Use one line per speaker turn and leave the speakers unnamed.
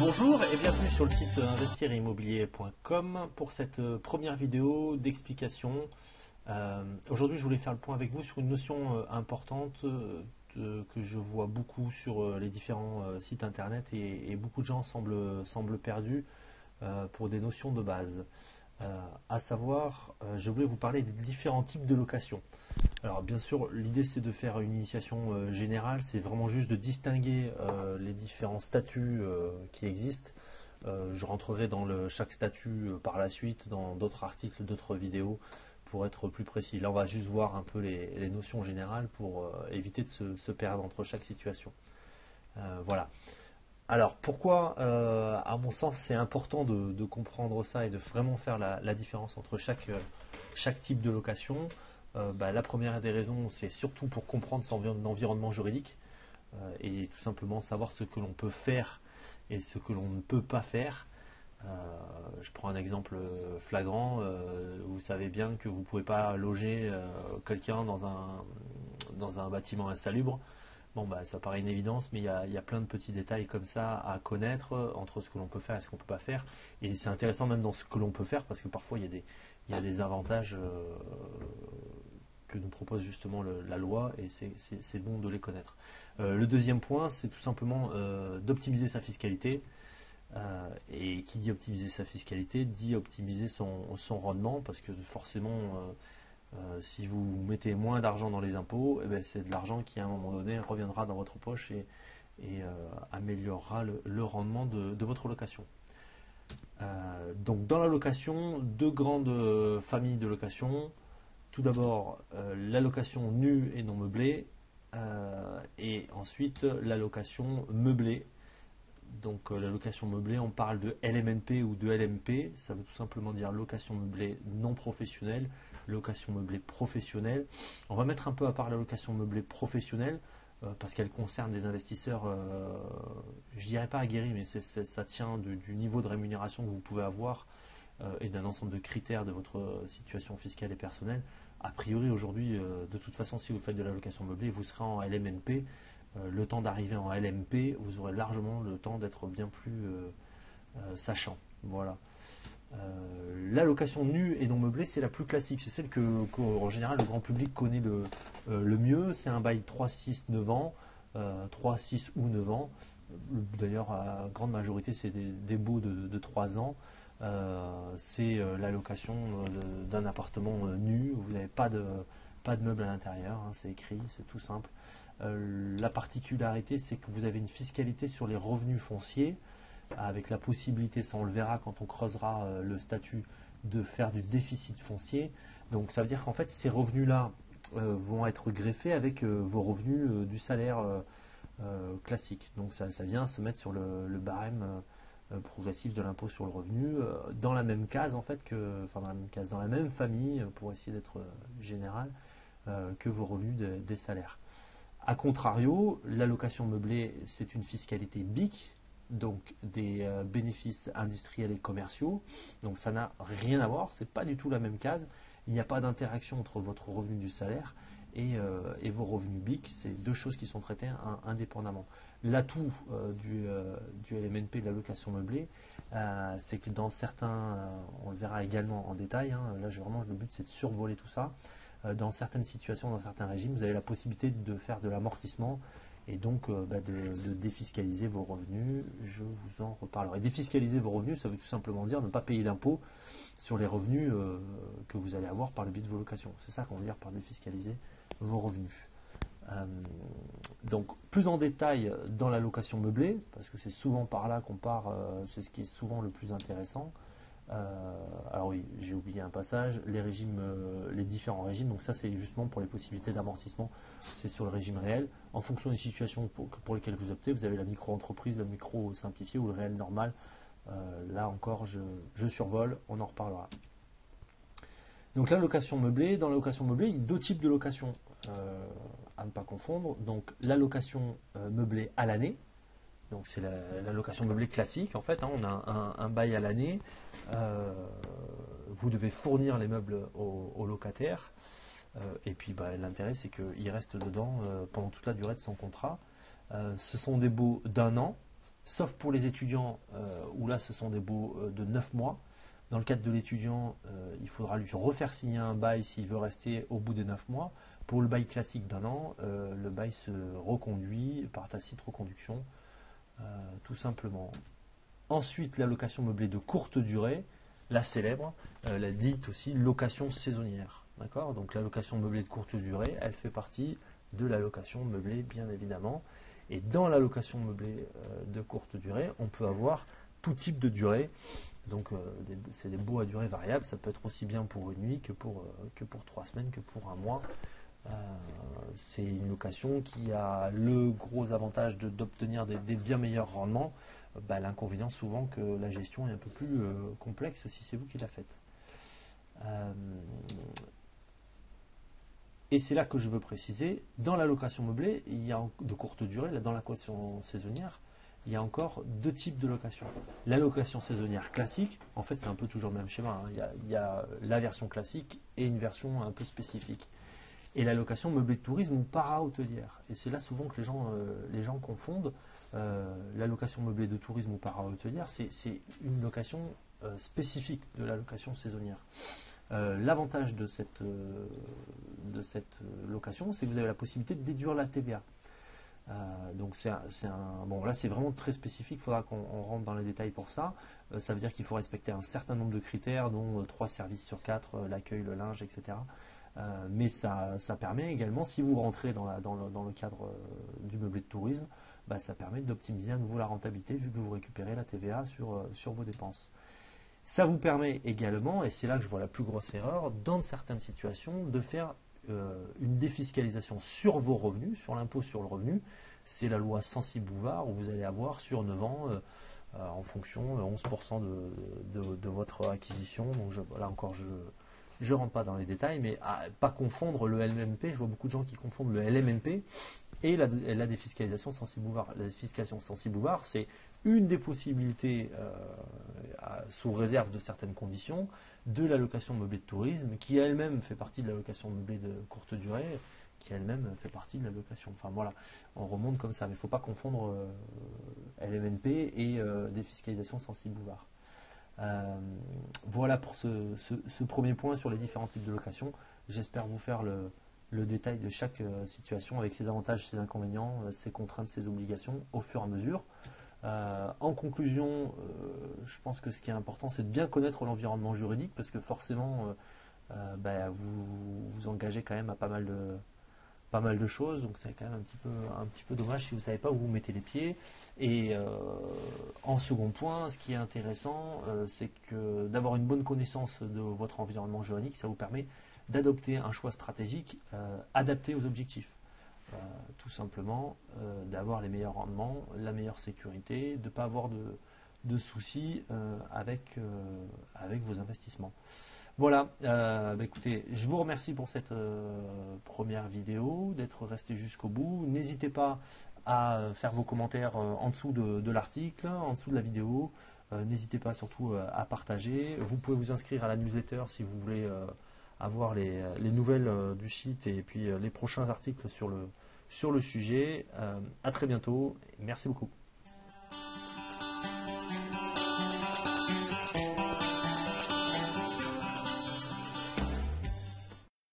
Bonjour et bienvenue sur le site investirimmobilier.com pour cette euh, première vidéo d'explication. Euh, aujourd'hui, je voulais faire le point avec vous sur une notion euh, importante que je vois beaucoup sur les différents sites internet et, beaucoup de gens semblent, perdus pour des notions de base. à savoir, je voulais vous parler des différents types de location. Alors bien sûr, l'idée c'est de faire une initiation euh, générale, c'est vraiment juste de distinguer euh, les différents statuts euh, qui existent. je rentrerai dans chaque statut par la suite, dans d'autres articles, d'autres vidéos, pour être plus précis. Là, on va juste voir un peu les, notions générales pour éviter de se, perdre entre chaque situation. voilà. Alors pourquoi, à mon sens, c'est important de, comprendre ça et de vraiment faire la, différence entre chaque type de location? Euh, bah, la première des raisons, c'est surtout pour comprendre son environnement juridique euh, et tout simplement savoir ce que l'on peut faire et ce que l'on ne peut pas faire. Euh, je prends un exemple flagrant. vous savez bien que vous ne pouvez pas loger quelqu'un dans un, bâtiment insalubre. Bon, bah, ça paraît une évidence, mais il y, a, plein de petits détails comme ça à connaître entre ce que l'on peut faire et ce qu'on ne peut pas faire. Et c'est intéressant même dans ce que l'on peut faire parce que parfois il y a des avantages que nous propose justement la loi et c'est bon de les connaître. Euh, le deuxième point, c'est tout simplement euh, d'optimiser sa fiscalité. Euh, et qui dit optimiser sa fiscalité dit optimiser son, son rendement parce que forcément, si vous mettez moins d'argent dans les impôts, eh ben, c'est de l'argent qui à un moment donné reviendra dans votre poche et, et améliorera le, rendement de, de, votre location. donc dans la location, deux grandes familles de location. Tout d'abord, euh, l'allocation nue et non meublée, euh, et ensuite l'allocation meublée. Donc euh, la location meublée, on parle de LMNP ou de LMP, ça veut tout simplement dire location meublée non professionnelle, location meublée professionnelle. On va mettre un peu à part la location meublée professionnelle, parce qu'elle concerne des investisseurs, je dirais pas aguerris, mais ça tient du niveau de rémunération que vous pouvez avoir euh, et d'un ensemble de critères de votre situation fiscale et personnelle. A priori, aujourd'hui, euh, de toute façon, si vous faites de la location meublée, vous serez en LMNP. Euh, le temps d'arriver en LMP, vous aurez largement le temps d'être bien plus sachant. Voilà. la location nue et non meublée, c'est la plus classique. C'est celle que, qu'en général, le grand public connaît le, mieux. C'est un bail 3, 6, 9 ans. 3, 6 ou 9 ans. D'ailleurs, à grande majorité, c'est des, des baux de, de 3 ans. Euh, c'est euh, la location euh, d'un appartement nu, vous n'avez pas de, meubles à l'intérieur, hein, c'est écrit, c'est tout simple. la particularité, c'est que vous avez une fiscalité sur les revenus fonciers, avec la possibilité, ça on le verra quand on creusera le statut, de faire du déficit foncier. Donc ça veut dire qu'en fait, ces revenus-là vont être greffés avec vos revenus du salaire classique. Donc ça, vient se mettre sur le, barème progressif de l'impôt sur le revenu euh, dans la même case en fait que enfin dans la même case dans la même famille pour essayer d'être euh, général que vos revenus des salaires. A contrario, l'allocation meublée c'est une fiscalité BIC donc des bénéfices industriels et commerciaux. Donc ça n'a rien à voir, c'est pas du tout la même case. Il n'y a pas d'interaction entre votre revenu du salaire et, vos revenus BIC. C'est deux choses qui sont traitées indépendamment. L'atout euh, du, euh, LMNP de la location meublée, euh, c'est que dans certains, on le verra également en détail, hein, là vraiment le but c'est de survoler tout ça, dans certaines situations, dans certains régimes, vous avez la possibilité de faire de l'amortissement et donc bah, de, défiscaliser vos revenus. Je vous en reparlerai. Défiscaliser vos revenus, ça veut tout simplement dire ne pas payer d'impôts sur les revenus que vous allez avoir par le biais de vos locations. C'est ça qu'on veut dire par défiscaliser vos revenus. Euh, donc plus en détail dans la location meublée, parce que c'est souvent par là qu'on part, euh, c'est ce qui est souvent le plus intéressant. Euh, alors oui, j'ai oublié un passage, les régimes, les différents régimes, donc ça c'est justement pour les possibilités d'amortissement, c'est sur le régime réel. En fonction des situations pour, lesquelles vous optez, vous avez la micro-entreprise, la micro simplifiée ou le réel normal. là encore, je, survole, on en reparlera. Donc la location meublée, dans la location meublée, il y a deux types de location à ne pas confondre. Donc la location euh, meublée à l'année, donc c'est la, location meublée classique en fait. Hein. on a un, bail à l'année. Euh, vous devez fournir les meubles aux, locataires. Euh, et puis bah, l'intérêt c'est qu'il reste dedans pendant toute la durée de son contrat. ce sont des baux d'un an. sauf pour les étudiants où là ce sont des baux de 9 mois. Dans le cadre de l'étudiant, il faudra lui refaire signer un bail s'il veut rester au bout des 9 mois. Pour le bail classique d'un an, le bail se reconduit par tacite reconduction, tout simplement. Ensuite, la location meublée de courte durée, la célèbre, la dite aussi location saisonnière. D'accord? Donc la location meublée de courte durée, elle fait partie de la location meublée, bien évidemment. Et dans la location meublée euh, de courte durée, on peut avoir tout type de durée. Donc euh, c'est des baux à durée variable. Ça peut être aussi bien pour une nuit que pour, euh, que pour trois semaines, que pour un mois. c'est une location qui a le gros avantage d'obtenir des, bien meilleurs rendements. Bah, l'inconvénient souvent que la gestion est un peu plus complexe si c'est vous qui la faites. Et c'est là que je veux préciser, dans la location meublée, il y a de courte durée, dans la location saisonnière, il y a encore deux types de location. La location saisonnière classique, en fait c'est un peu toujours le même schéma, hein. il, y a, la version classique et une version un peu spécifique. Et la location meublée de tourisme ou para-hôtelière. Et c'est là souvent que les gens, euh, les gens confondent. Euh, la location meublée de tourisme ou para-hôtelière, c'est une location euh, spécifique de la location saisonnière. L'avantage de de cette location, c'est que vous avez la possibilité de déduire la TVA. Euh, donc c'est un, bon là c'est vraiment très spécifique. Il faudra qu'on rentre dans les détails pour ça. ça veut dire qu'il faut respecter un certain nombre de critères, dont trois services sur quatre, l'accueil, le linge, etc. mais ça, ça, permet également, si vous rentrez dans, le, dans le, cadre du meublé de tourisme, bah, ça permet d'optimiser à nouveau la rentabilité vu que vous récupérez la TVA sur, sur vos dépenses. Ça vous permet également, et c'est là que je vois la plus grosse erreur, dans certaines situations, de faire euh, une défiscalisation sur vos revenus, sur l'impôt sur le revenu. C'est la loi Sensi-Bouvard où vous allez avoir sur 9 ans, euh, euh, en fonction, 11% de, votre acquisition. Donc là encore, je ne rentre pas dans les détails, mais pas confondre le LMP. Je vois beaucoup de gens qui confondent le LMNP et la, défiscalisation Sensi-Bouvard. La défiscalisation Sensi-Bouvard, c'est une des possibilités, euh, sous réserve de certaines conditions, de l'allocation meublée de tourisme, qui elle-même fait partie de l'allocation meublée de courte durée, qui elle-même fait partie de l'allocation. Enfin voilà, on remonte comme ça, mais il ne faut pas confondre euh, LMNP et euh, défiscalisation sensible bouvard. voilà pour ce, premier point sur les différents types de location. J'espère vous faire le, le, détail de chaque situation avec ses avantages, ses inconvénients, ses contraintes, ses obligations au fur et à mesure. Euh, en conclusion, euh, je pense que ce qui est important, c'est de bien connaître l'environnement juridique parce que forcément, euh, bah, vous vous engagez quand même à pas mal de, choses, donc c'est quand même un petit peu, un petit peu dommage si vous ne savez pas où vous mettez les pieds. Et en second point, ce qui est intéressant, c'est que d'avoir une bonne connaissance de votre environnement juridique, ça vous permet d'adopter un choix stratégique adapté aux objectifs. Euh, tout simplement euh, d'avoir les meilleurs rendements, la meilleure sécurité, de ne pas avoir de, soucis euh, avec, avec vos investissements. Voilà, bah, écoutez, je vous remercie pour cette première vidéo, d'être resté jusqu'au bout. N'hésitez pas à faire vos commentaires en dessous de, l'article, en dessous de la vidéo. N'hésitez pas surtout à partager. Vous pouvez vous inscrire à la newsletter si vous voulez avoir les, nouvelles du site et puis les prochains articles sur le, sur le sujet. Euh, à très bientôt. Merci beaucoup.